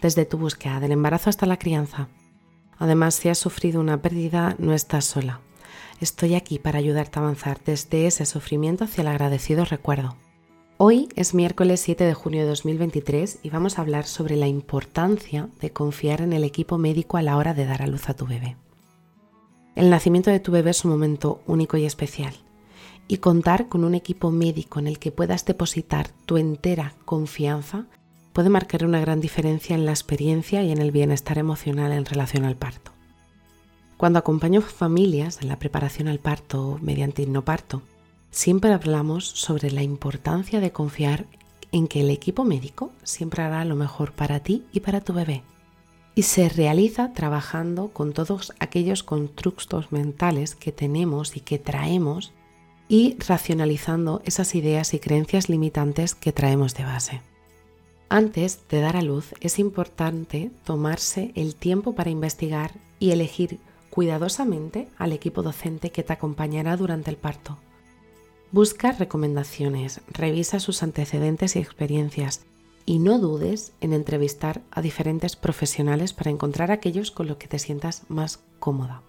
desde tu búsqueda del embarazo hasta la crianza. Además, si has sufrido una pérdida, no estás sola. Estoy aquí para ayudarte a avanzar desde ese sufrimiento hacia el agradecido recuerdo. Hoy es miércoles 7 de junio de 2023 y vamos a hablar sobre la importancia de confiar en el equipo médico a la hora de dar a luz a tu bebé. El nacimiento de tu bebé es un momento único y especial y contar con un equipo médico en el que puedas depositar tu entera confianza puede marcar una gran diferencia en la experiencia y en el bienestar emocional en relación al parto. Cuando acompaño familias en la preparación al parto mediante hipnoparto, siempre hablamos sobre la importancia de confiar en que el equipo médico siempre hará lo mejor para ti y para tu bebé. Y se realiza trabajando con todos aquellos constructos mentales que tenemos y que traemos y racionalizando esas ideas y creencias limitantes que traemos de base. Antes de dar a luz es importante tomarse el tiempo para investigar y elegir cuidadosamente al equipo docente que te acompañará durante el parto. Busca recomendaciones, revisa sus antecedentes y experiencias y no dudes en entrevistar a diferentes profesionales para encontrar aquellos con los que te sientas más cómoda.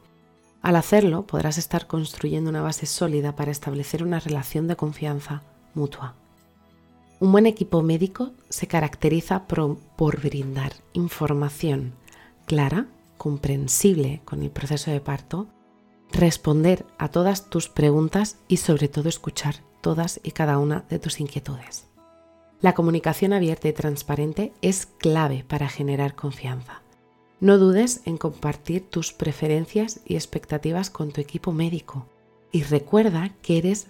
Al hacerlo podrás estar construyendo una base sólida para establecer una relación de confianza mutua. Un buen equipo médico se caracteriza por, brindar información clara, comprensible con el proceso de parto, responder a todas tus preguntas y sobre todo escuchar todas y cada una de tus inquietudes. La comunicación abierta y transparente es clave para generar confianza. No dudes en compartir tus preferencias y expectativas con tu equipo médico y recuerda que eres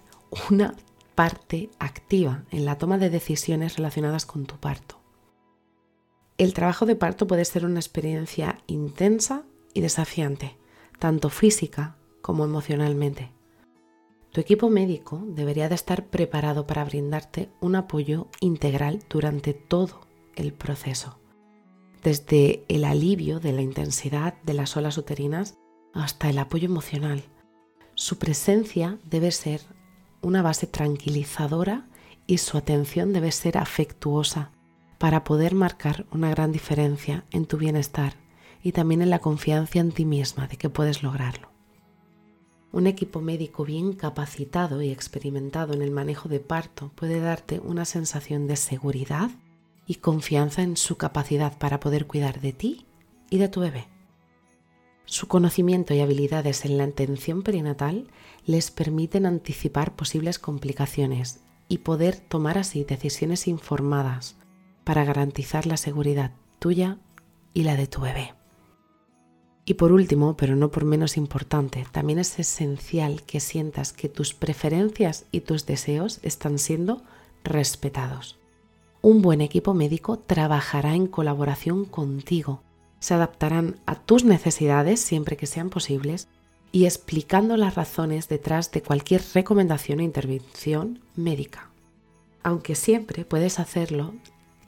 una parte activa en la toma de decisiones relacionadas con tu parto. El trabajo de parto puede ser una experiencia intensa y desafiante, tanto física como emocionalmente. Tu equipo médico debería de estar preparado para brindarte un apoyo integral durante todo el proceso, desde el alivio de la intensidad de las olas uterinas hasta el apoyo emocional. Su presencia debe ser una base tranquilizadora y su atención debe ser afectuosa para poder marcar una gran diferencia en tu bienestar y también en la confianza en ti misma de que puedes lograrlo. Un equipo médico bien capacitado y experimentado en el manejo de parto puede darte una sensación de seguridad y confianza en su capacidad para poder cuidar de ti y de tu bebé. Su conocimiento y habilidades en la atención perinatal les permiten anticipar posibles complicaciones y poder tomar así decisiones informadas para garantizar la seguridad tuya y la de tu bebé. Y por último, pero no por menos importante, también es esencial que sientas que tus preferencias y tus deseos están siendo respetados. Un buen equipo médico trabajará en colaboración contigo se adaptarán a tus necesidades siempre que sean posibles y explicando las razones detrás de cualquier recomendación o intervención médica. Aunque siempre puedes hacerlo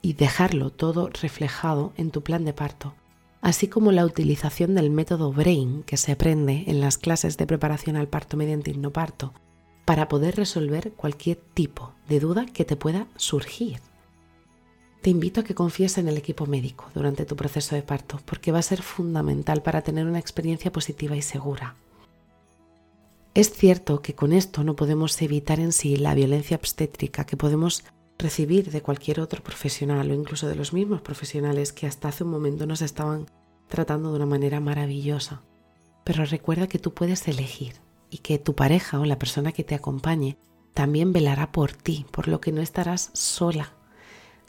y dejarlo todo reflejado en tu plan de parto, así como la utilización del método BRAIN que se aprende en las clases de preparación al parto mediante hipnoparto para poder resolver cualquier tipo de duda que te pueda surgir te invito a que confíes en el equipo médico durante tu proceso de parto, porque va a ser fundamental para tener una experiencia positiva y segura. Es cierto que con esto no podemos evitar en sí la violencia obstétrica que podemos recibir de cualquier otro profesional o incluso de los mismos profesionales que hasta hace un momento nos estaban tratando de una manera maravillosa. Pero recuerda que tú puedes elegir y que tu pareja o la persona que te acompañe también velará por ti, por lo que no estarás sola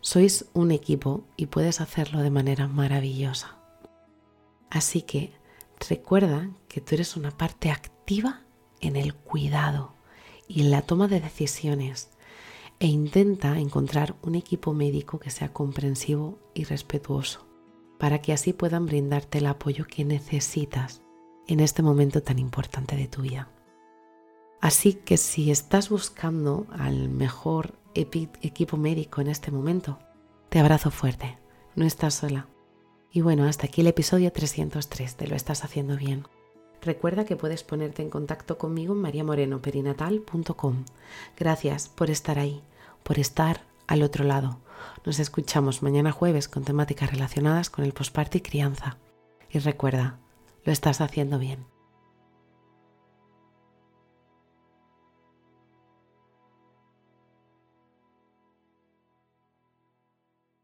sois un equipo y puedes hacerlo de manera maravillosa. Así que recuerda que tú eres una parte activa en el cuidado y en la toma de decisiones e intenta encontrar un equipo médico que sea comprensivo y respetuoso para que así puedan brindarte el apoyo que necesitas en este momento tan importante de tu vida. Así que si estás buscando al mejor equipo médico en este momento, te abrazo fuerte, no estás sola. Y bueno, hasta aquí el episodio 303, te lo estás haciendo bien. Recuerda que puedes ponerte en contacto conmigo en mariamorenoperinatal.com. Gracias por estar ahí, por estar al otro lado. Nos escuchamos mañana jueves con temáticas relacionadas con el posparto y crianza. Y recuerda, lo estás haciendo bien.